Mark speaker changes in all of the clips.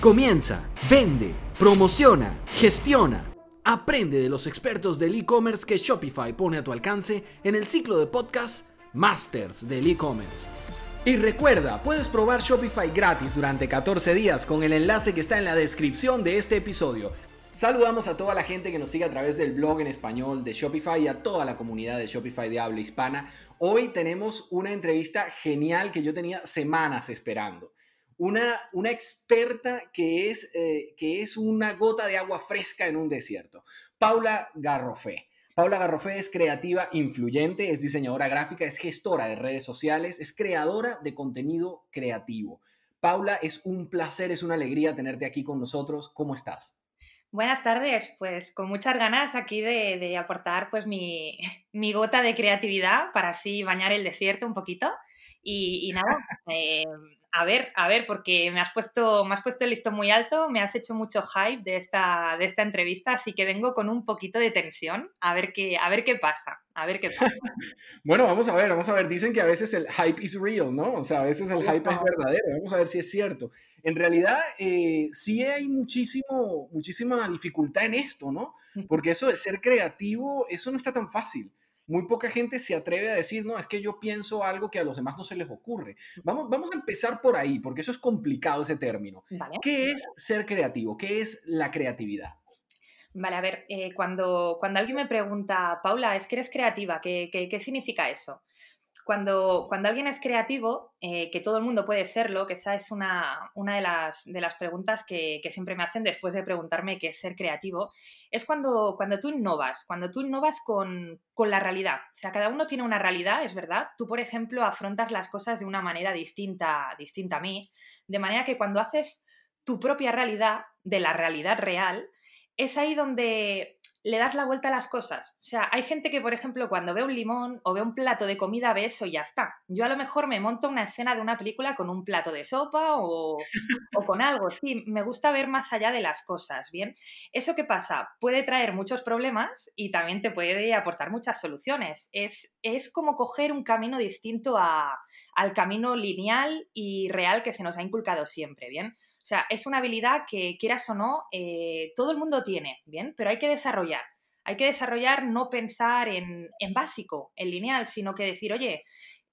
Speaker 1: Comienza, vende, promociona, gestiona. Aprende de los expertos del e-commerce que Shopify pone a tu alcance en el ciclo de podcast Masters del e-commerce. Y recuerda, puedes probar Shopify gratis durante 14 días con el enlace que está en la descripción de este episodio. Saludamos a toda la gente que nos sigue a través del blog en español de Shopify y a toda la comunidad de Shopify de habla hispana. Hoy tenemos una entrevista genial que yo tenía semanas esperando una, una experta que es, eh, que es una gota de agua fresca en un desierto, Paula Garrofé. Paula Garrofé es creativa influyente, es diseñadora gráfica, es gestora de redes sociales, es creadora de contenido creativo. Paula, es un placer, es una alegría tenerte aquí con nosotros. ¿Cómo estás?
Speaker 2: Buenas tardes, pues con muchas ganas aquí de, aportar pues mi, mi, gota de creatividad para así bañar el desierto un poquito. Y, nada, eh, a ver, a ver, porque me has puesto, me has puesto el listo muy alto, me has hecho mucho hype de esta, de esta entrevista, así que vengo con un poquito de tensión, a ver qué, a ver qué pasa, a ver qué pasa.
Speaker 1: bueno, vamos a ver, vamos a ver. Dicen que a veces el hype is real, ¿no? O sea, a veces el hype es verdadero. Vamos a ver si es cierto. En realidad, eh, sí hay muchísimo, muchísima dificultad en esto, ¿no? Porque eso de ser creativo, eso no está tan fácil muy poca gente se atreve a decir, no, es que yo pienso algo que a los demás no se les ocurre. Vamos, vamos a empezar por ahí, porque eso es complicado ese término. ¿Qué es ser creativo? ¿Qué es la creatividad?
Speaker 2: Vale, a ver, eh, cuando, cuando alguien me pregunta, Paula, es que eres creativa, ¿qué, qué, qué significa eso? Cuando, cuando alguien es creativo, eh, que todo el mundo puede serlo, que esa es una, una de, las, de, las, preguntas que, que, siempre me hacen después de preguntarme qué es ser creativo, es cuando, cuando tú innovas, cuando tú innovas con, con, la realidad. O sea, cada uno tiene una realidad, es verdad. Tú, por ejemplo, afrontas las cosas de una manera distinta, distinta a mí, de manera que cuando haces tu propia realidad, de la realidad real, es ahí donde le das la vuelta a las cosas. O sea, hay gente que, por ejemplo, cuando ve un limón o ve un plato de comida, ve eso y ya está. Yo a lo mejor me monto una escena de una película con un plato de sopa o, con algo. Sí, me gusta ver más allá de las cosas, ¿bien? ¿Eso qué pasa? Puede traer muchos problemas y también te puede aportar muchas soluciones. Es, es como coger un camino distinto al camino lineal y real que se nos ha inculcado siempre, ¿bien? O sea, es una habilidad que, quieras o no, eh, todo el mundo tiene, ¿bien? Pero hay que desarrollar. Hay que desarrollar, no pensar en, básico, en lineal, sino que decir, oye,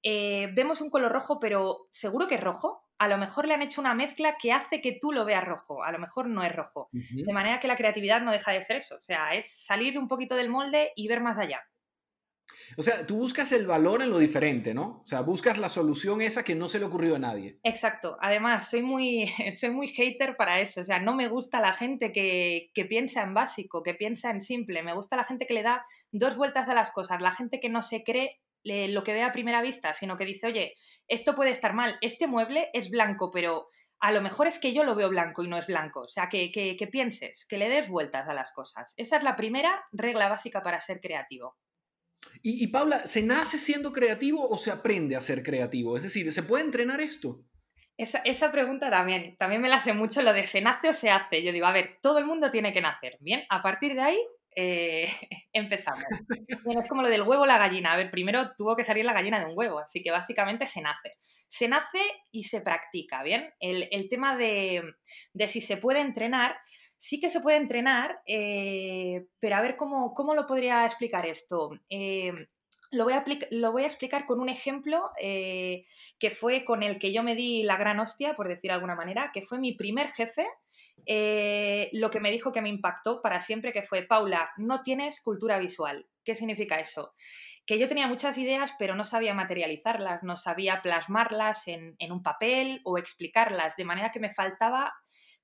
Speaker 2: eh, vemos un color rojo, pero ¿seguro que es rojo? A lo mejor le han hecho una mezcla que hace que tú lo veas rojo, a lo mejor no es rojo. De manera que la creatividad no deja de ser eso, o sea, es salir un poquito del molde y ver más allá.
Speaker 1: O sea, tú buscas el valor en lo diferente, ¿no? O sea, buscas la solución esa que no se le ocurrió a nadie.
Speaker 2: Exacto. Además, soy muy, soy muy hater para eso. O sea, no me gusta la gente que, que piensa en básico, que piensa en simple. Me gusta la gente que le da dos vueltas a las cosas. La gente que no se cree lo que ve a primera vista, sino que dice, oye, esto puede estar mal. Este mueble es blanco, pero a lo mejor es que yo lo veo blanco y no es blanco. O sea, que, que, que pienses, que le des vueltas a las cosas. Esa es la primera regla básica para ser creativo.
Speaker 1: Y, Paula, ¿se nace siendo creativo o se aprende a ser creativo? Es decir, ¿se puede entrenar esto?
Speaker 2: Esa, esa, pregunta también, también me la hace mucho lo de se nace o se hace. Yo digo, a ver, todo el mundo tiene que nacer. Bien, a partir de ahí eh, empezamos. es como lo del huevo la gallina. A ver, primero tuvo que salir la gallina de un huevo, así que básicamente se nace. Se nace y se practica, ¿bien? El, el tema de, de si se puede entrenar, sí que se puede entrenar, eh, pero a ver cómo, lo podría explicar esto. Eh, lo, voy a explicar con un ejemplo eh, que fue con el que yo me di la gran hostia, por decir de alguna manera, que fue mi primer jefe. lo que me dijo que me impactó para siempre, que fue, Paula, no tienes cultura visual. ¿Qué significa eso? Que yo tenía muchas ideas, pero no sabía materializarlas, no sabía plasmarlas en un papel o explicarlas, de manera que me faltaba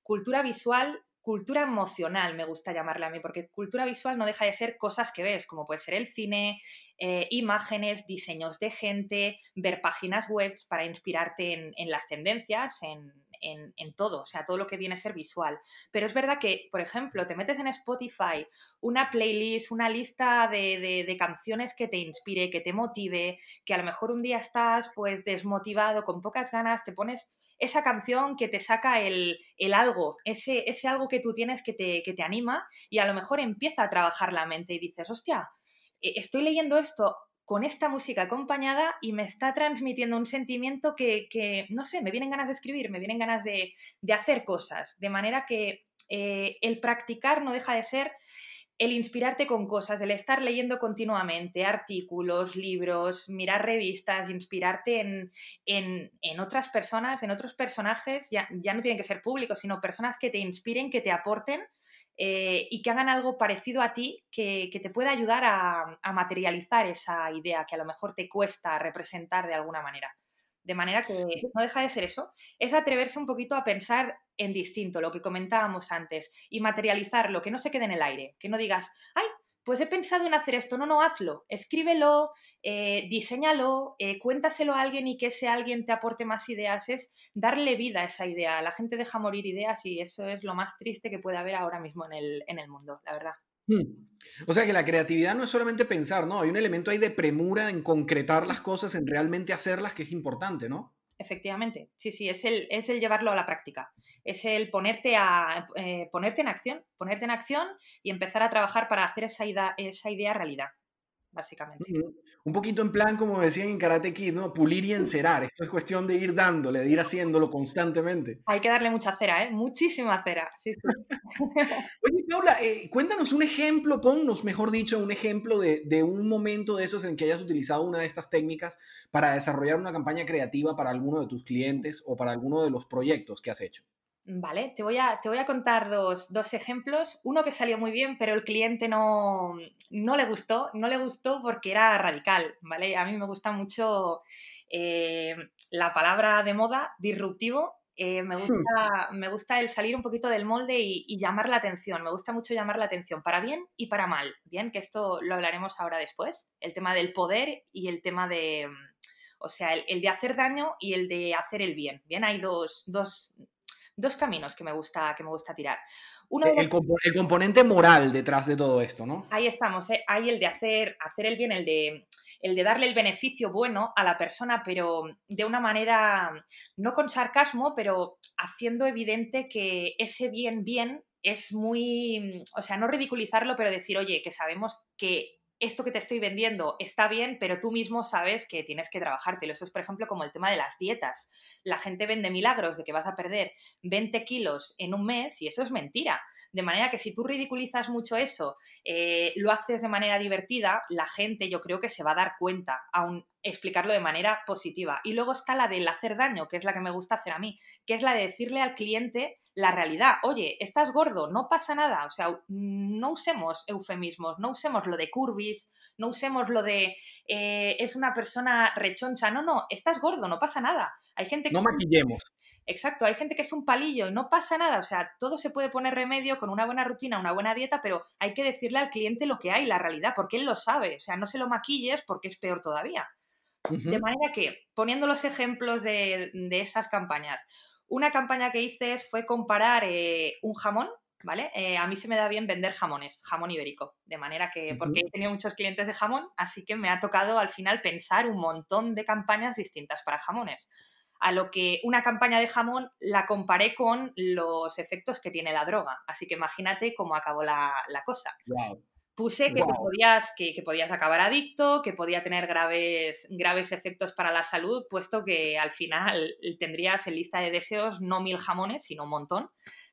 Speaker 2: cultura visual cultura emocional, me gusta llamarla a mí, porque cultura visual no deja de ser cosas que ves, como puede ser el cine, eh, imágenes, diseños de gente, ver páginas web para inspirarte en, las tendencias, en, todo, o sea, todo lo que viene a ser visual. Pero es verdad que, por ejemplo, te metes en Spotify una playlist, una lista de, de canciones que te inspire, que te motive, que a lo mejor un día estás pues desmotivado, con pocas ganas, te pones esa canción que te saca el, algo, ese, ese, algo que tú tienes que te, que te anima y a lo mejor empieza a trabajar la mente y dices, hostia, e, estoy leyendo esto, con esta música acompañada y me está transmitiendo un sentimiento que, no sé, me vienen ganas de escribir, me vienen ganas de, hacer cosas, de manera que eh, el practicar no deja de ser el inspirarte con cosas, el estar leyendo continuamente artículos, libros, mirar revistas, inspirarte en, otras personas, en otros personajes, ya, ya, no tienen que ser públicos, sino personas que te inspiren, que te aporten eh, y que hagan algo parecido a ti que, te pueda ayudar a materializar esa idea que a lo mejor te cuesta representar de alguna manera. De manera que no deja de ser eso, es atreverse un poquito a pensar en distinto, lo que comentábamos antes, y materializar lo que no se quede en el aire, que no digas, ay, pues he pensado en hacer esto, no, no, hazlo, escríbelo, eh, diseñalo, eh, cuéntaselo a alguien y que ese alguien te aporte más ideas, es darle vida a esa idea. La gente deja morir ideas y eso es lo más triste que puede haber ahora mismo en el, en el mundo, la verdad.
Speaker 1: O sea que la creatividad no es solamente pensar, ¿no? Hay un elemento ahí de premura en concretar las cosas, en realmente hacerlas, que es importante, ¿no?
Speaker 2: Efectivamente, sí, sí, es el, es el llevarlo a la práctica, es el ponerte, a, eh, ponerte en acción, ponerte en acción y empezar a trabajar para hacer esa esa idea realidad básicamente.
Speaker 1: Un poquito en plan, como decían en Karate Kid, ¿no? Pulir y encerar. Esto es cuestión de ir dándole, de ir haciéndolo constantemente.
Speaker 2: Hay que darle mucha cera, ¿eh? Muchísima cera. Sí, sí.
Speaker 1: Oye, Paula, eh, cuéntanos un ejemplo, ponnos, mejor dicho, un ejemplo de, de, un momento de esos en que hayas utilizado una de estas técnicas para desarrollar una campaña creativa para alguno de tus clientes o para alguno de los proyectos que has hecho.
Speaker 2: Vale, te voy a, te voy a contar dos, ejemplos. Uno que salió muy bien, pero el cliente no, no, le gustó. No le gustó porque era radical, ¿vale? A mí me gusta mucho eh, la palabra de moda, disruptivo. Eh, me, hmm. gusta, me, gusta, el salir un poquito del molde y, llamar la atención. Me gusta mucho llamar la atención, para bien y para mal. Bien, que esto lo hablaremos ahora después. El tema del poder y el tema de... O sea, el, de hacer daño y el de hacer el bien. Bien, hay dos, dos dos caminos que me gusta, que me gusta tirar.
Speaker 1: Uno el, componente moral detrás de todo esto, ¿no?
Speaker 2: Ahí estamos, ¿eh? hay el de hacer, hacer el bien, el de, el de darle el beneficio bueno a la persona, pero de una manera, no con sarcasmo, pero haciendo evidente que ese bien, bien es muy, o sea, no ridiculizarlo, pero decir, oye, que sabemos que esto que te estoy vendiendo está bien, pero tú mismo sabes que tienes que trabajártelo. Eso es, por ejemplo, como el tema de las dietas. La gente vende milagros de que vas a perder 20 kilos en un mes y eso es mentira. De manera que si tú ridiculizas mucho eso, eh, lo haces de manera divertida, la gente yo creo que se va a dar cuenta, aún explicarlo de manera positiva. Y luego está la del hacer daño, que es la que me gusta hacer a mí, que es la de decirle al cliente la realidad. Oye, estás gordo, no pasa nada. O sea, no usemos eufemismos, no usemos lo de no usemos lo de eh, es una persona rechoncha. No, no, estás gordo, no pasa nada. Hay gente
Speaker 1: que... No maquillemos.
Speaker 2: Exacto, hay gente que es un palillo y no pasa nada. O sea, todo se puede poner remedio con una buena rutina, una buena dieta, pero hay que decirle al cliente lo que hay, la realidad, porque él lo sabe. O sea, no se lo maquilles porque es peor todavía. De manera que, poniendo los ejemplos de, de esas campañas, una campaña que hice fue comparar eh, un jamón, ¿vale? Eh, a mí se me da bien vender jamones, jamón ibérico, de manera que, porque he tenido muchos clientes de jamón, así que me ha tocado al final pensar un montón de campañas distintas para jamones. A lo que una campaña de jamón la comparé con los efectos que tiene la droga. Así que imagínate cómo acabó la, cosa. Puse que, podías, que, podías acabar adicto, que podía tener graves, graves efectos para la salud, puesto que al final tendrías en lista de deseos no mil jamones, sino un montón.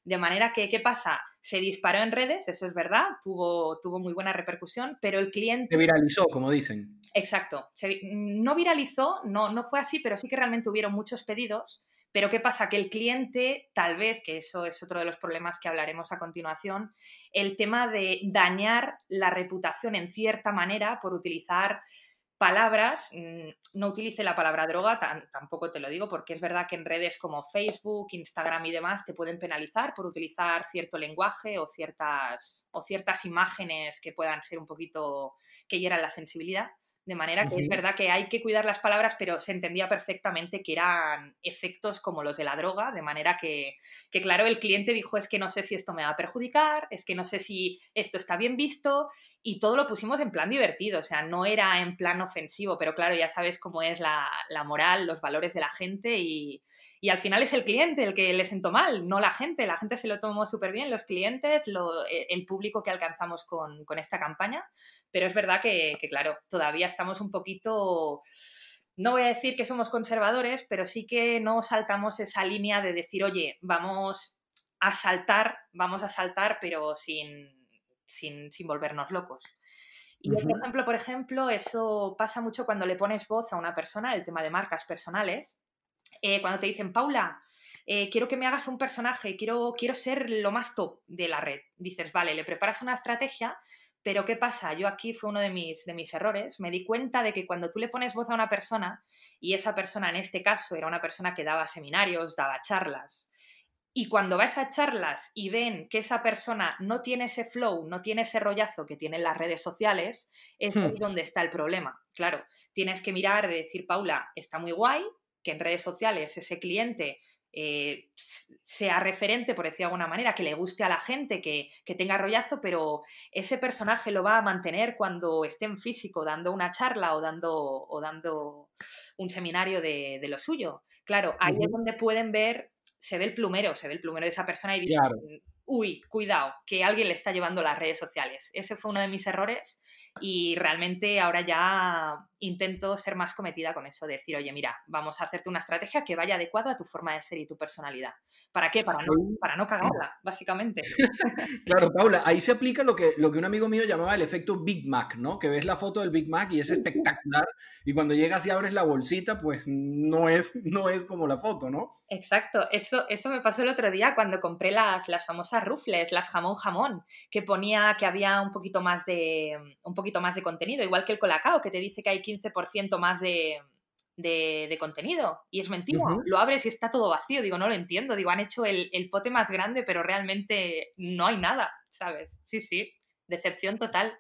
Speaker 2: De manera que, ¿qué pasa? Se disparó en redes, eso es verdad, tuvo, tuvo muy buena repercusión, pero el cliente...
Speaker 1: Se viralizó, como dicen.
Speaker 2: Exacto. no viralizó, no, no fue así, pero sí que realmente hubieron muchos pedidos pero ¿qué pasa? Que el cliente, tal vez, que eso es otro de los problemas que hablaremos a continuación, el tema de dañar la reputación en cierta manera por utilizar palabras, mm, no utilice la palabra droga, tampoco te lo digo, porque es verdad que en redes como Facebook, Instagram y demás te pueden penalizar por utilizar cierto lenguaje o ciertas, o ciertas imágenes que puedan ser un poquito que hieran la sensibilidad. De manera que es verdad que hay que cuidar las palabras, pero se entendía perfectamente que eran efectos como los de la droga, de manera que, que, claro, el cliente dijo es que no sé si esto me va a perjudicar, es que no sé si esto está bien visto, y todo lo pusimos en plan divertido, o sea, no era en plan ofensivo, pero claro, ya sabes cómo es la, la moral, los valores de la gente y, Y al final es el cliente el que le sentó mal, no la gente. La gente se lo tomó súper bien, los clientes, e, el público que alcanzamos con, esta campaña. Pero es verdad que, claro, todavía estamos un poquito no voy a decir que somos conservadores, pero sí que no saltamos esa línea de decir, oye, vamos a saltar, vamos a saltar, pero sin, sin, volvernos locos. Y por ejemplo, por ejemplo, eso pasa mucho cuando le pones voz a una persona, el tema de marcas personales. Eh, cuando te dicen, Paula, eh, quiero que me hagas un personaje, quiero, quiero ser lo más top de la red. Dices, vale, le preparas una estrategia, pero ¿qué pasa? Yo aquí fue uno de mis, de mis errores. Me di cuenta de que cuando tú le pones voz a una persona, y esa persona en este caso era una persona que daba seminarios, daba charlas, y cuando vas a charlas y ven que esa persona no tiene ese flow, no tiene ese rollazo que tienen las redes sociales, es ahí hmm. donde está el problema. Claro, tienes que mirar de decir, Paula, está muy guay que en redes sociales ese cliente eh, sea referente, por decir de alguna manera, que le guste a la gente, que, tenga rollazo, pero ese personaje lo va a mantener cuando esté en físico dando una charla o dando, o dando un seminario de, lo suyo. Claro, ahí es donde pueden ver, se ve el plumero, se ve el plumero de esa persona y dice, uy, cuidado, que alguien le está llevando las redes sociales. Ese fue uno de mis errores y realmente ahora ya intento ser más cometida con eso, decir, oye, mira, vamos a hacerte una estrategia que vaya adecuada a tu forma de ser y tu personalidad. ¿Para qué? Para no, para no cagarla, básicamente.
Speaker 1: claro, Paula, ahí se aplica lo que, lo que un amigo mío llamaba el efecto Big Mac, ¿no? Que ves la foto del Big Mac y es espectacular y cuando llegas y abres la bolsita, pues no es, no es como la foto, ¿no?
Speaker 2: Exacto, eso, eso me pasó el otro día cuando compré las, las famosas rufles, las jamón jamón, que ponía que había un poquito más de un poquito más de contenido, igual que el colacao, que te dice que hay 15% más de, de, contenido. Y es mentira. Lo abres y está todo vacío. Digo, no lo entiendo. Digo, han hecho el, el, pote más grande, pero realmente no hay nada, ¿sabes? Sí, sí. Decepción total.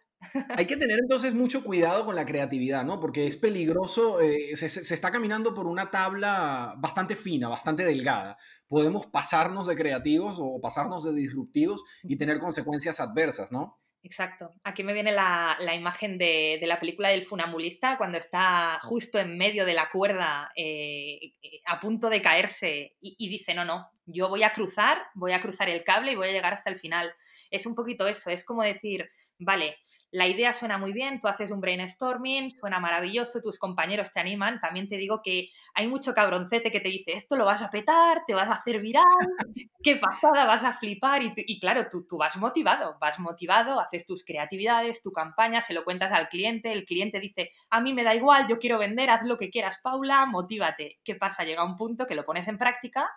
Speaker 1: Hay que tener entonces mucho cuidado con la creatividad, ¿no? Porque es peligroso, eh, se, se, está caminando por una tabla bastante fina, bastante delgada. Podemos pasarnos de creativos o pasarnos de disruptivos y tener consecuencias adversas, ¿no?
Speaker 2: Exacto. Aquí me viene la, imagen de, la película del funambulista cuando está justo en medio de la cuerda eh, eh, a punto de caerse y, dice, no, no, yo voy a cruzar, voy a cruzar el cable y voy a llegar hasta el final. Es un poquito eso, es como decir, vale, la idea suena muy bien, tú haces un brainstorming, suena maravilloso, tus compañeros te animan. También te digo que hay mucho cabroncete que te dice, esto lo vas a petar, te vas a hacer viral, qué pasada, vas a flipar. Y, claro, tú, tú vas motivado, vas motivado, haces tus creatividades, tu campaña, se lo cuentas al cliente, el cliente dice, a mí me da igual, yo quiero vender, haz lo que quieras, Paula, motívate. ¿Qué pasa? Llega un punto que lo pones en práctica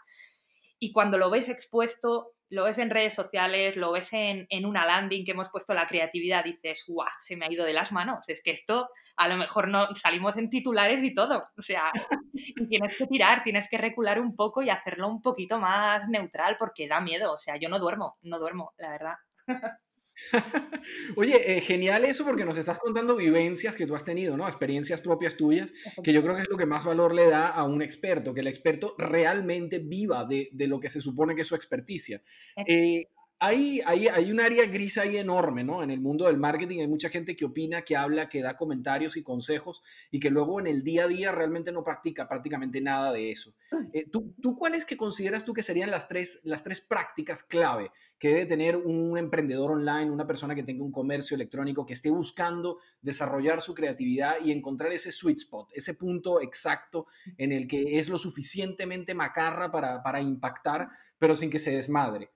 Speaker 2: y cuando lo ves expuesto, lo ves en redes sociales, lo ves en, una landing que hemos puesto la creatividad, dices, guau, se me ha ido de las manos. Es que esto a lo mejor no salimos en titulares y todo. O sea, tienes que tirar, tienes que recular un poco y hacerlo un poquito más neutral porque da miedo. O sea, yo no duermo, no duermo, la verdad.
Speaker 1: Oye, eh, genial eso porque nos estás contando vivencias que tú has tenido, ¿no? Experiencias propias tuyas, que yo creo que es lo que más valor le da a un experto, que el experto realmente viva de, de lo que se supone que es su experticia. Eh, hay, hay, hay, un área gris ahí enorme, ¿no? En el mundo del marketing hay mucha gente que opina, que habla, que da comentarios y consejos y que luego en el día a día realmente no practica prácticamente nada de eso. Eh, ¿tú, ¿tú, cuáles que consideras tú que serían las tres, las tres prácticas clave que debe tener un emprendedor online, una persona que tenga un comercio electrónico, que esté buscando desarrollar su creatividad y encontrar ese sweet spot, ese punto exacto en el que es lo suficientemente macarra para, para impactar, pero sin que se desmadre?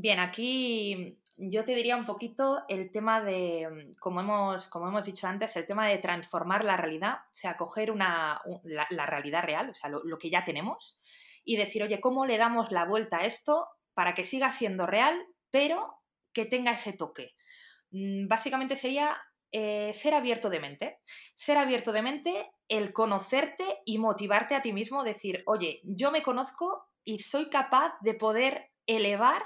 Speaker 2: Bien, aquí yo te diría un poquito el tema de, como hemos, como hemos dicho antes, el tema de transformar la realidad, o sea, coger una, la, realidad real, o sea, lo, que ya tenemos, y decir, oye, ¿cómo le damos la vuelta a esto para que siga siendo real, pero que tenga ese toque? Mm, básicamente sería eh, ser abierto de mente. Ser abierto de mente, el conocerte y motivarte a ti mismo, decir, oye, yo me conozco y soy capaz de poder elevar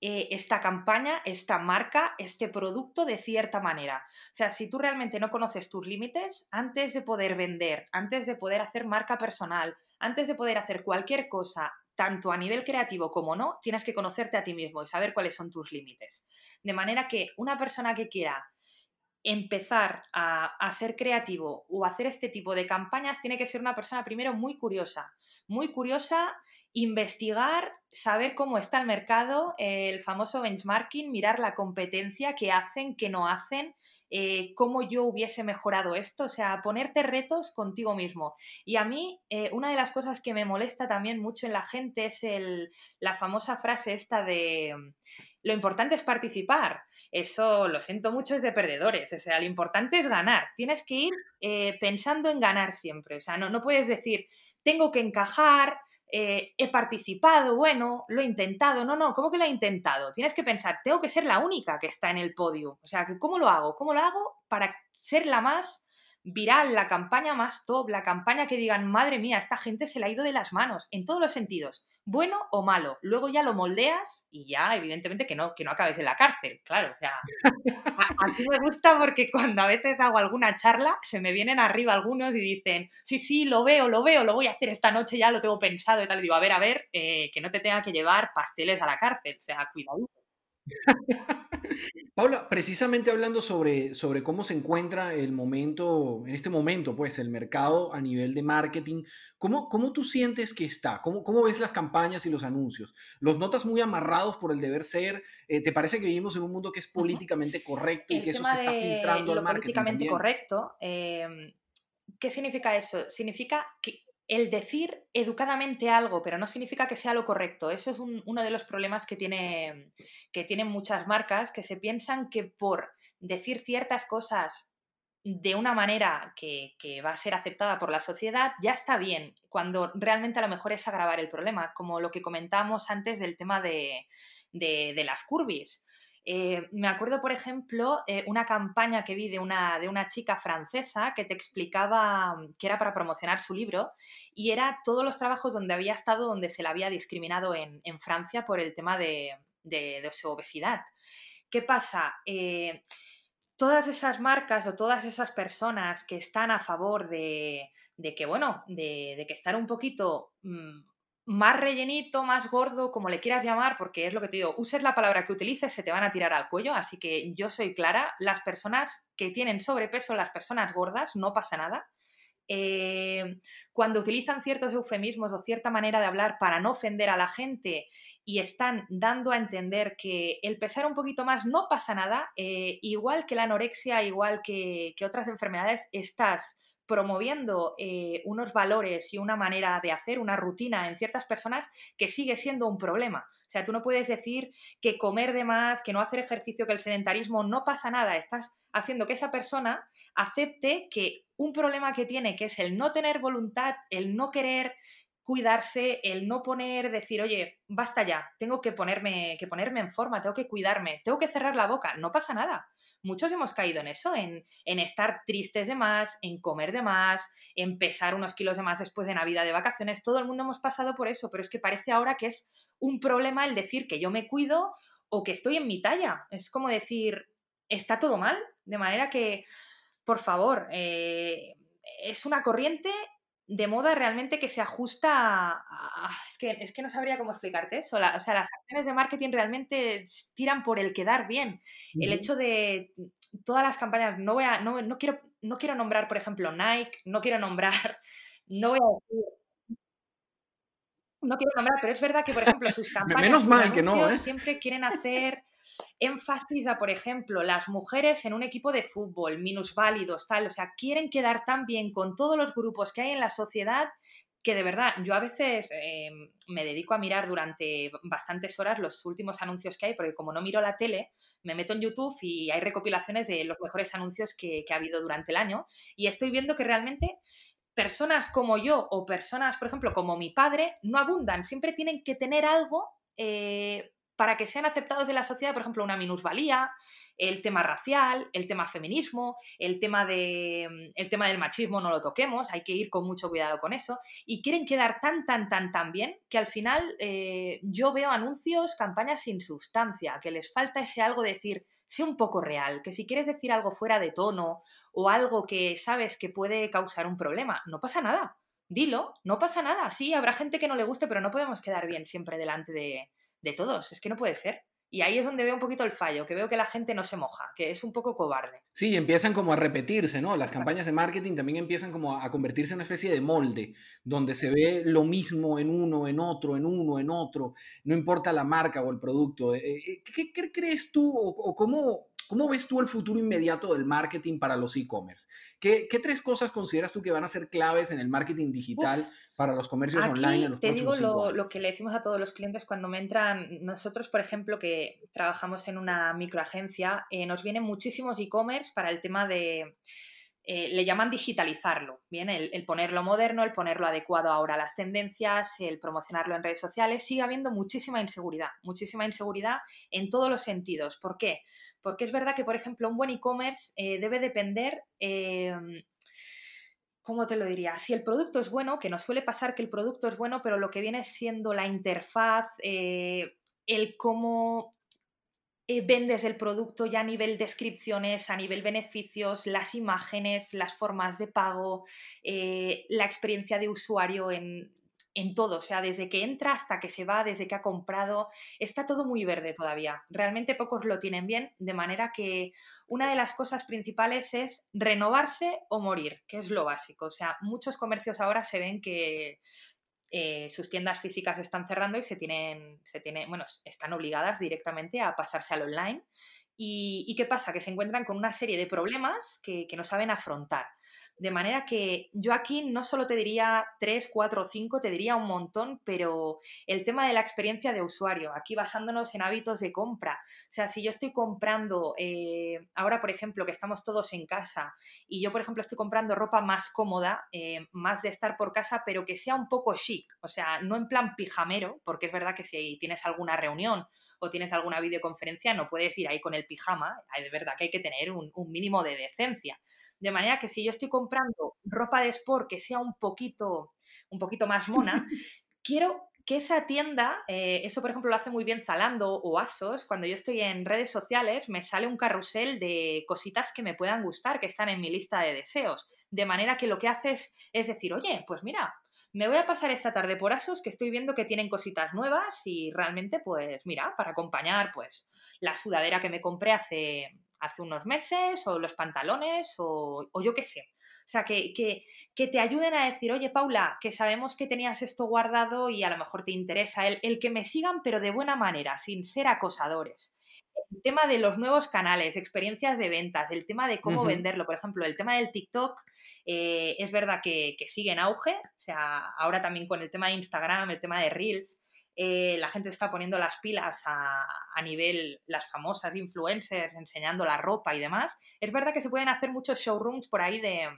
Speaker 2: eh, esta campaña, esta marca, este producto de cierta manera. O sea, si tú realmente no conoces tus límites, antes de poder vender, antes de poder hacer marca personal, antes de poder hacer cualquier cosa, tanto a nivel creativo como no, tienes que conocerte a ti mismo y saber cuáles son tus límites. De manera que una persona que quiera empezar a, ser creativo o hacer este tipo de campañas, tiene que ser una persona primero muy curiosa, muy curiosa, investigar, saber cómo está el mercado, el famoso benchmarking, mirar la competencia, qué hacen, qué no hacen, eh, cómo yo hubiese mejorado esto, o sea, ponerte retos contigo mismo. Y a mí, eh, una de las cosas que me molesta también mucho en la gente es el, la famosa frase esta de lo importante es participar eso lo siento mucho, es de perdedores. O sea, lo importante es ganar. Tienes que ir eh, pensando en ganar siempre. O sea, no, no puedes decir, tengo que encajar, eh, he participado, bueno, lo he intentado. No, no, ¿cómo que lo he intentado? Tienes que pensar, tengo que ser la única que está en el podio. O sea, ¿cómo lo hago? ¿Cómo lo hago para ser la más viral, la campaña más top, la campaña que digan, madre mía, esta gente se le ha ido de las manos, en todos los sentidos, bueno o malo. Luego ya lo moldeas y ya, evidentemente, que no, que no acabes en la cárcel, claro. O sea, a, mí me gusta porque cuando a veces hago alguna charla, se me vienen arriba algunos y dicen, sí, sí, lo veo, lo veo, lo voy a hacer esta noche, ya lo tengo pensado y tal. Y digo, a ver, a ver, eh, que no te tenga que llevar pasteles a la cárcel, o sea, cuidado.
Speaker 1: Paula, precisamente hablando sobre, sobre cómo se encuentra el momento, en este momento, pues, el mercado a nivel de marketing, ¿cómo, cómo tú sientes que está? ¿Cómo, ¿Cómo ves las campañas y los anuncios? ¿Los notas muy amarrados por el deber ser? Eh, ¿Te parece que vivimos en un mundo que es políticamente correcto y que eso se está filtrando al marketing?
Speaker 2: Políticamente correcto, em, ¿qué significa eso? Significa que el decir educadamente algo, pero no significa que sea lo correcto. Eso es uno de los problemas que, tiene, que tienen muchas marcas, que se piensan que por decir ciertas cosas de una manera que, va a ser aceptada por la sociedad, ya está bien, cuando realmente a lo mejor es agravar el problema, como lo que comentamos antes del tema de, de las curvis. Eh, me acuerdo, por ejemplo, eh, una campaña que vi de una, de una chica francesa que te explicaba mm, que era para promocionar su libro y era todos los trabajos donde había estado, donde se la había discriminado en, Francia por el tema de, su obesidad. ¿Qué pasa? Eh, todas esas marcas o todas esas personas que están a favor de, que, bueno, de, que estar un poquito mm, más rellenito, más gordo, como le quieras llamar, porque es lo que te digo, uses la palabra que utilices, se te van a tirar al cuello, así que yo soy clara, las personas que tienen sobrepeso, las personas gordas, no pasa nada. Eh, cuando utilizan ciertos eufemismos o cierta manera de hablar para no ofender a la gente y están dando a entender que el pesar un poquito más no pasa nada, eh, igual que la anorexia, igual que, que otras enfermedades, estás promoviendo eh, unos valores y una manera de hacer, una rutina en ciertas personas que sigue siendo un problema. O sea, tú no puedes decir que comer de más, que no hacer ejercicio, que el sedentarismo no pasa nada. Estás haciendo que esa persona acepte que un problema que tiene, que es el no tener voluntad, el no querer cuidarse, el no poner, decir, oye, basta ya, tengo que ponerme, que ponerme en forma, tengo que cuidarme, tengo que cerrar la boca, no pasa nada muchos hemos caído en eso, en, estar tristes de más, en comer de más, en pesar unos kilos de más después de Navidad de vacaciones. Todo el mundo hemos pasado por eso, pero es que parece ahora que es un problema el decir que yo me cuido o que estoy en mi talla. Es como decir, está todo mal, de manera que, por favor, eh, es una corriente de moda realmente que se ajusta a, es, que, es que no sabría cómo explicarte eso. o sea, las acciones de marketing realmente tiran por el quedar bien. El hecho de todas las campañas, no voy a, no, no, quiero, no quiero nombrar, por ejemplo, Nike, no quiero nombrar, no voy a decir, no quiero nombrar, pero es verdad que, por ejemplo, sus campañas
Speaker 1: Menos mal que no, ¿eh?
Speaker 2: siempre quieren hacer énfasis por ejemplo, las mujeres en un equipo de fútbol, minusválidos, tal, o sea, quieren quedar tan bien con todos los grupos que hay en la sociedad que de verdad, yo a veces eh, me dedico a mirar durante bastantes horas los últimos anuncios que hay, porque como no miro la tele, me meto en YouTube y hay recopilaciones de los mejores anuncios que, ha habido durante el año y estoy viendo que realmente personas como yo o personas, por ejemplo, como mi padre, no abundan, siempre tienen que tener algo eh, para que sean aceptados de la sociedad, por ejemplo, una minusvalía, el tema racial, el tema feminismo, el tema, de, mm, el tema del machismo no lo toquemos, hay que ir con mucho cuidado con eso, y quieren quedar tan, tan, tan, tan bien que al final eh, yo veo anuncios, campañas sin sustancia, que les falta ese algo de decir, sé un poco real, que si quieres decir algo fuera de tono o algo que sabes que puede causar un problema, no pasa nada. Dilo, no pasa nada. Sí, habrá gente que no le guste, pero no podemos quedar bien siempre delante de, de todos. Es que no puede ser. Y ahí es donde veo un poquito el fallo, que veo que la gente no se moja, que es un poco cobarde.
Speaker 1: Sí, empiezan como a repetirse, ¿no? Las campañas de marketing también empiezan como a convertirse en una especie de molde, donde se ve lo mismo en uno, en otro, en uno, en otro, no importa la marca o el producto. Eh, eh, ¿Qué, crees tú o, cómo, cómo ves tú el futuro inmediato del marketing para los e-commerce? ¿Qué, tres cosas consideras tú que van a ser claves en el marketing digital para los comercios online en los
Speaker 2: te digo lo, lo, que le decimos a todos los clientes cuando me entran, nosotros por ejemplo que trabajamos en una microagencia, eh, nos vienen muchísimos e-commerce para el tema de... Eh, le llaman digitalizarlo, ¿bien? El, ponerlo moderno, el ponerlo adecuado ahora a las tendencias, el promocionarlo en redes sociales, sigue habiendo muchísima inseguridad, muchísima inseguridad en todos los sentidos. ¿Por qué? Porque es verdad que, por ejemplo, un buen e-commerce eh, debe depender ¿cómo te lo diría? Si el producto es bueno, que nos suele pasar que el producto es bueno, pero lo que viene siendo la interfaz, eh, el cómo eh, vendes el producto ya a nivel descripciones, a nivel beneficios, las imágenes, las formas de pago, eh, la experiencia de usuario en, en todo, o sea, desde que entra hasta que se va, desde que ha comprado, está todo muy verde todavía. Realmente pocos lo tienen bien, de manera que una de las cosas principales es renovarse o morir, que es lo básico. O sea, muchos comercios ahora se ven que eh, sus tiendas físicas están cerrando y se tienen, se tienen, bueno, están obligadas directamente a pasarse al online. ¿Y, qué pasa? Que se encuentran con una serie de problemas que, que no saben afrontar. De manera que yo aquí no solo te diría tres, cuatro o cinco, te diría un montón, pero el tema de la experiencia de usuario, aquí basándonos en hábitos de compra. O sea, si yo estoy comprando, eh, ahora por ejemplo que estamos todos en casa y yo por ejemplo estoy comprando ropa más cómoda, eh, más de estar por casa, pero que sea un poco chic, o sea, no en plan pijamero, porque es verdad que si tienes alguna reunión o tienes alguna videoconferencia, no puedes ir ahí con el pijama, de verdad que hay que tener un mínimo de decencia. De manera que si yo estoy comprando ropa de sport que sea un poquito, un poquito más mona, quiero que esa tienda, eh, eso por ejemplo lo hace muy bien Zalando o Asos, cuando yo estoy en redes sociales me sale un carrusel de cositas que me puedan gustar, que están en mi lista de deseos. De manera que lo que haces es decir, oye, pues mira, me voy a pasar esta tarde por Asos que estoy viendo que tienen cositas nuevas y realmente pues mira, para acompañar pues la sudadera que me compré hace, hace unos meses, o los pantalones, o, yo qué sé. O sea, que, que, te ayuden a decir, oye, Paula, que sabemos que tenías esto guardado y a lo mejor te interesa el, el que me sigan, pero de buena manera, sin ser acosadores. El tema de los nuevos canales, experiencias de ventas, el tema de cómo venderlo, por ejemplo, el tema del TikTok, eh, es verdad que, que sigue en auge, o sea, ahora también con el tema de Instagram, el tema de Reels, eh, la gente está poniendo las pilas a, a, nivel, las famosas influencers enseñando la ropa y demás. Es verdad que se pueden hacer muchos showrooms por ahí de,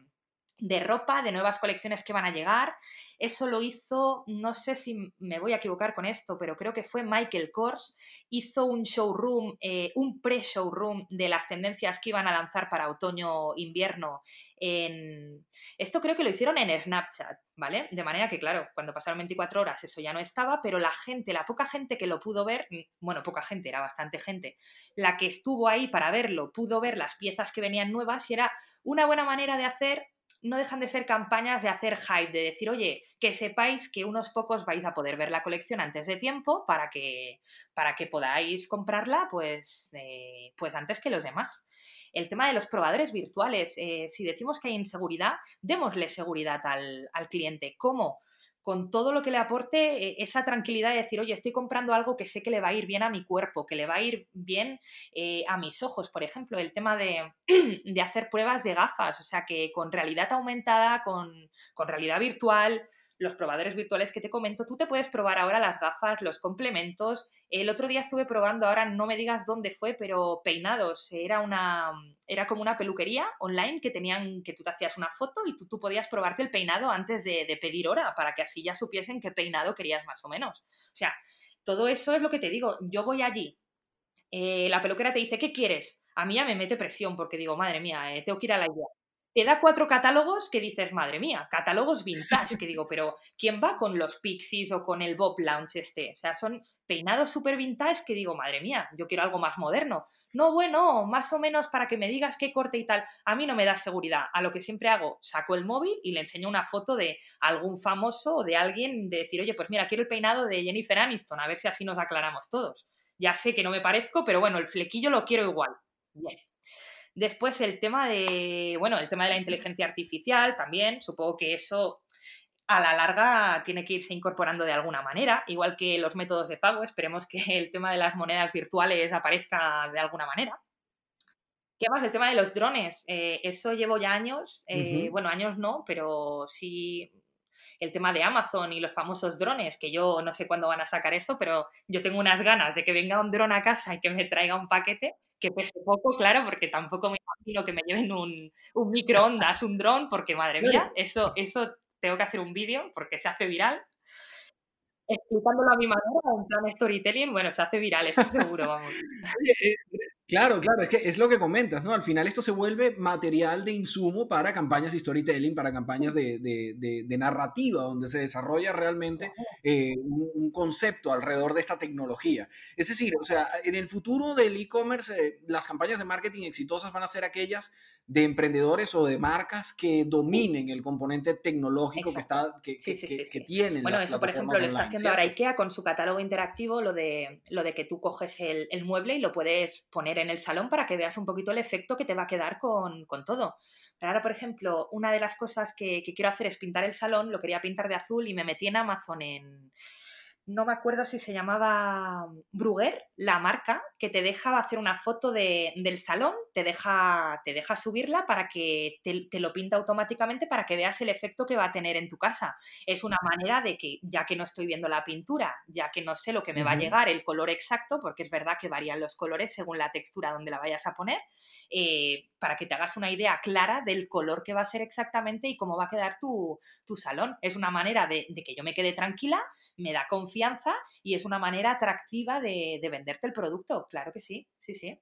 Speaker 2: de ropa, de nuevas colecciones que van a llegar. Eso lo hizo, no sé si me voy a equivocar con esto, pero creo que fue Michael Kors. Hizo un showroom, eh, un pre-showroom de las tendencias que iban a lanzar para otoño-invierno. En... Esto creo que lo hicieron en Snapchat, ¿vale? De manera que, claro, cuando pasaron 24 horas eso ya no estaba, pero la gente, la poca gente que lo pudo ver, mm, bueno, poca gente, era bastante gente, la que estuvo ahí para verlo, pudo ver las piezas que venían nuevas y era una buena manera de hacer no dejan de ser campañas de hacer hype, de decir, oye, que sepáis que unos pocos vais a poder ver la colección antes de tiempo para que, para que podáis comprarla pues, eh, pues antes que los demás. El tema de los probadores virtuales, eh, si decimos que hay inseguridad, démosle seguridad al, al cliente. ¿Cómo? Con todo lo que le aporte eh, esa tranquilidad de decir, oye, estoy comprando algo que sé que le va a ir bien a mi cuerpo, que le va a ir bien eh, a mis ojos. Por ejemplo, el tema de, de, hacer pruebas de gafas, o sea, que con realidad aumentada, con, con realidad virtual, los probadores virtuales que te comento, tú te puedes probar ahora las gafas, los complementos. El otro día estuve probando, ahora no me digas dónde fue, pero peinados. Era una era como una peluquería online que tenían que tú te hacías una foto y tú, podías probarte el peinado antes de, pedir hora para que así ya supiesen qué peinado querías más o menos. O sea, todo eso es lo que te digo. Yo voy allí, eh, la peluquera te dice, ¿qué quieres? A mí ya me mete presión porque digo, madre mía, eh, tengo que ir a la idea te da cuatro catálogos que dices, madre mía, catálogos vintage, que digo, pero ¿quién va con los Pixies o con el Bob Lounge este? O sea, son peinados súper vintage que digo, madre mía, yo quiero algo más moderno. No, bueno, más o menos para que me digas qué corte y tal. A mí no me da seguridad. A lo que siempre hago, saco el móvil y le enseño una foto de algún famoso o de alguien de decir, oye, pues mira, quiero el peinado de Jennifer Aniston, a ver si así nos aclaramos todos. Ya sé que no me parezco, pero bueno, el flequillo lo quiero igual. Bien. Después el tema de, bueno, el tema de la inteligencia artificial también, supongo que eso a la larga tiene que irse incorporando de alguna manera, igual que los métodos de pago, esperemos que el tema de las monedas virtuales aparezca de alguna manera. ¿Qué más? El tema de los drones. Eh, eso llevo ya años, eh, bueno, años no, pero sí el tema de Amazon y los famosos drones, que yo no sé cuándo van a sacar eso, pero yo tengo unas ganas de que venga un dron a casa y que me traiga un paquete que pese poco, claro, porque tampoco me imagino que me lleven un, un microondas, un dron, porque madre mía, eso, eso tengo que hacer un vídeo porque se hace viral. Explicándolo a mi manera, en plan storytelling, bueno, se hace viral, eso seguro, vamos.
Speaker 1: Claro, claro, es que es lo que comentas, ¿no? Al final esto se vuelve material de insumo para campañas de storytelling, para campañas de, narrativa, donde se desarrolla realmente eh, un, concepto alrededor de esta tecnología. Es decir, o sea, en el futuro del e-commerce, eh, las campañas de marketing exitosas van a ser aquellas de emprendedores o de marcas que dominen el componente tecnológico que, está, que, que, tienen.
Speaker 2: Bueno, eso por ejemplo lo está haciendo ahora IKEA con su catálogo interactivo, lo de, lo de que tú coges el, el mueble y lo puedes poner en el salón para que veas un poquito el efecto que te va a quedar con, todo. Pero ahora, por ejemplo, una de las cosas que, que, quiero hacer es pintar el salón, lo quería pintar de azul y me metí en Amazon en, no me acuerdo si se llamaba Bruguer, la marca, que te deja hacer una foto del salón, te deja, te deja subirla para que te, te, lo pinta automáticamente para que veas el efecto que va a tener en tu casa. Es una manera de que, ya que no estoy viendo la pintura, ya que no sé lo que me va a llegar, el color exacto, porque es verdad que varían los colores según la textura donde la vayas a poner, eh, para que te hagas una idea clara del color que va a ser exactamente y cómo va a quedar tu, salón. Es una manera de, que yo me quede tranquila, me da confianza y es una manera atractiva de, de venderte el producto. Claro que sí, sí, sí.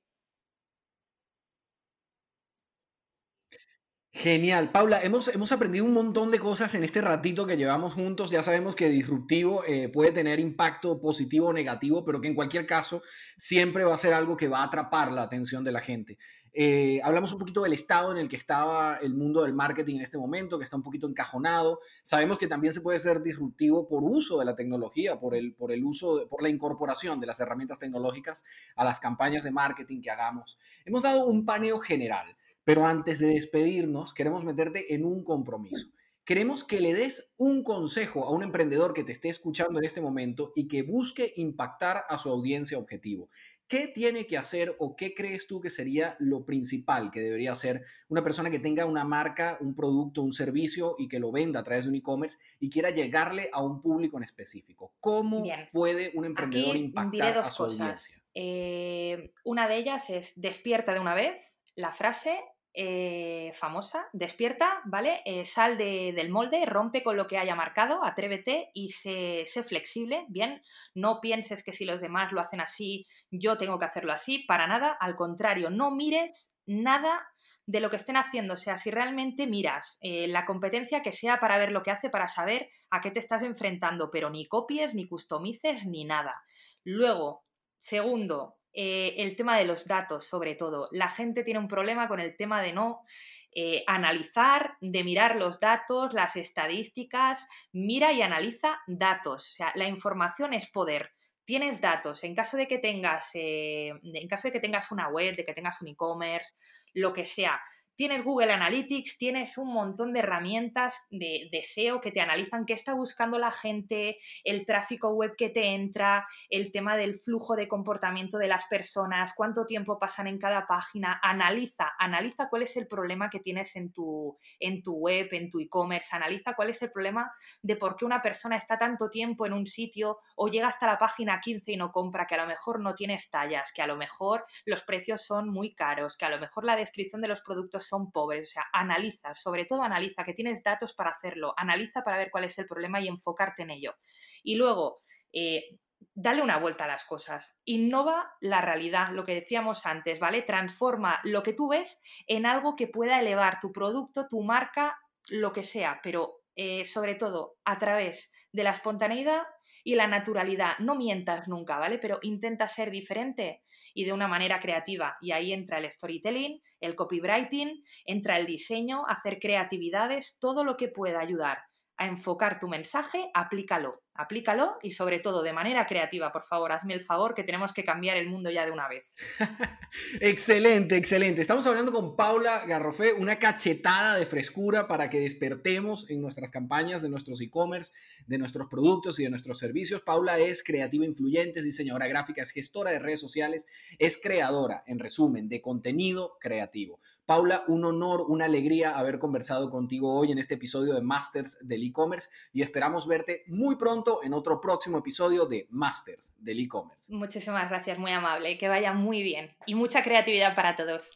Speaker 1: Genial. Paula, hemos, hemos aprendido un montón de cosas en este ratito que llevamos juntos. Ya sabemos que disruptivo eh, puede tener impacto positivo o negativo, pero que en cualquier caso siempre va a ser algo que va a atrapar la atención de la gente. Eh, hablamos un poquito del estado en el que estaba el mundo del marketing en este momento, que está un poquito encajonado. Sabemos que también se puede ser disruptivo por uso de la tecnología, por el, por el uso, por la incorporación de las herramientas tecnológicas a las campañas de marketing que hagamos. Hemos dado un paneo general. Pero antes de despedirnos, queremos meterte en un compromiso. Queremos que le des un consejo a un emprendedor que te esté escuchando en este momento y que busque impactar a su audiencia objetivo. ¿Qué tiene que hacer o qué crees tú que sería lo principal que debería hacer una persona que tenga una marca, un producto, un servicio y que lo venda a través de un e-commerce y quiera llegarle a un público en específico? ¿Cómo puede un emprendedor impactar a su audiencia?
Speaker 2: Eh, una de ellas es despierta de una vez. La frase eh, famosa, despierta, ¿vale? Eh, sal del molde, rompe con lo que haya marcado, atrévete y sé, sé, flexible, ¿bien? No pienses que si los demás lo hacen así, yo tengo que hacerlo así, para nada, al contrario, no mires nada de lo que estén haciendo, o sea, si realmente miras eh, la competencia que sea para ver lo que hace, para saber a qué te estás enfrentando, pero ni copies, ni customices, ni nada. Luego, segundo, eh, el tema de los datos, sobre todo. La gente tiene un problema con el tema de no eh, analizar, de mirar los datos, las estadísticas, mira y analiza datos. O sea, la información es poder. Tienes datos. En caso de que tengas, eh, en caso de que tengas una web, de que tengas un e-commerce, lo que sea, Tienes Google Analytics, tienes un montón de herramientas de, SEO que te analizan qué está buscando la gente, el tráfico web que te entra, el tema del flujo de comportamiento de las personas, cuánto tiempo pasan en cada página. Analiza, analiza cuál es el problema que tienes en tu, en tu web, en tu e-commerce. Analiza cuál es el problema de por qué una persona está tanto tiempo en un sitio o llega hasta la página 15 y no compra, que a lo mejor no tienes tallas, que a lo mejor los precios son muy caros, que a lo mejor la descripción de los productos son pobres. O sea, analiza, sobre todo analiza, que tienes datos para hacerlo, analiza para ver cuál es el problema y enfocarte en ello. Y luego, eh, dale una vuelta a las cosas. Innova la realidad, lo que decíamos antes, ¿vale? Transforma lo que tú ves en algo que pueda elevar tu producto, tu marca, lo que sea, pero eh, sobre todo a través de la espontaneidad y la naturalidad. No mientas nunca, ¿vale? Pero intenta ser diferente y de una manera creativa. Y ahí entra el storytelling, el copywriting, entra el diseño, hacer creatividades, todo lo que pueda ayudar a enfocar tu mensaje, aplícalo. Aplícalo y sobre todo de manera creativa, por favor, hazme el favor que tenemos que cambiar el mundo ya de una vez.
Speaker 1: excelente, excelente. Estamos hablando con Paula Garrofé, una cachetada de frescura para que despertemos en nuestras campañas de nuestros e-commerce, de nuestros productos y de nuestros servicios. Paula es creativa influyente, diseñadora gráfica, es gestora de redes sociales, es creadora, en resumen, de contenido creativo. Paula, un honor, una alegría haber conversado contigo hoy en este episodio de Masters del e-commerce y esperamos verte muy pronto en otro próximo episodio de Masters del e-commerce.
Speaker 2: Muchísimas gracias, muy amable, que vaya muy bien y mucha creatividad para todos.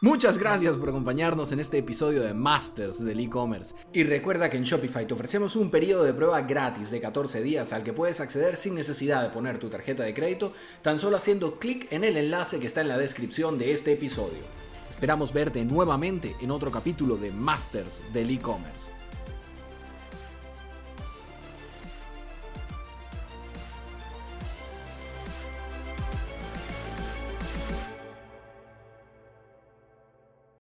Speaker 1: Muchas gracias por acompañarnos en este episodio de Masters del e-commerce. Y recuerda que en Shopify te ofrecemos un periodo de prueba gratis de 14 días al que puedes acceder sin necesidad de poner tu tarjeta de crédito, tan solo haciendo clic en el enlace que está en la descripción de este episodio. Esperamos verte nuevamente en otro capítulo de Masters del e-commerce.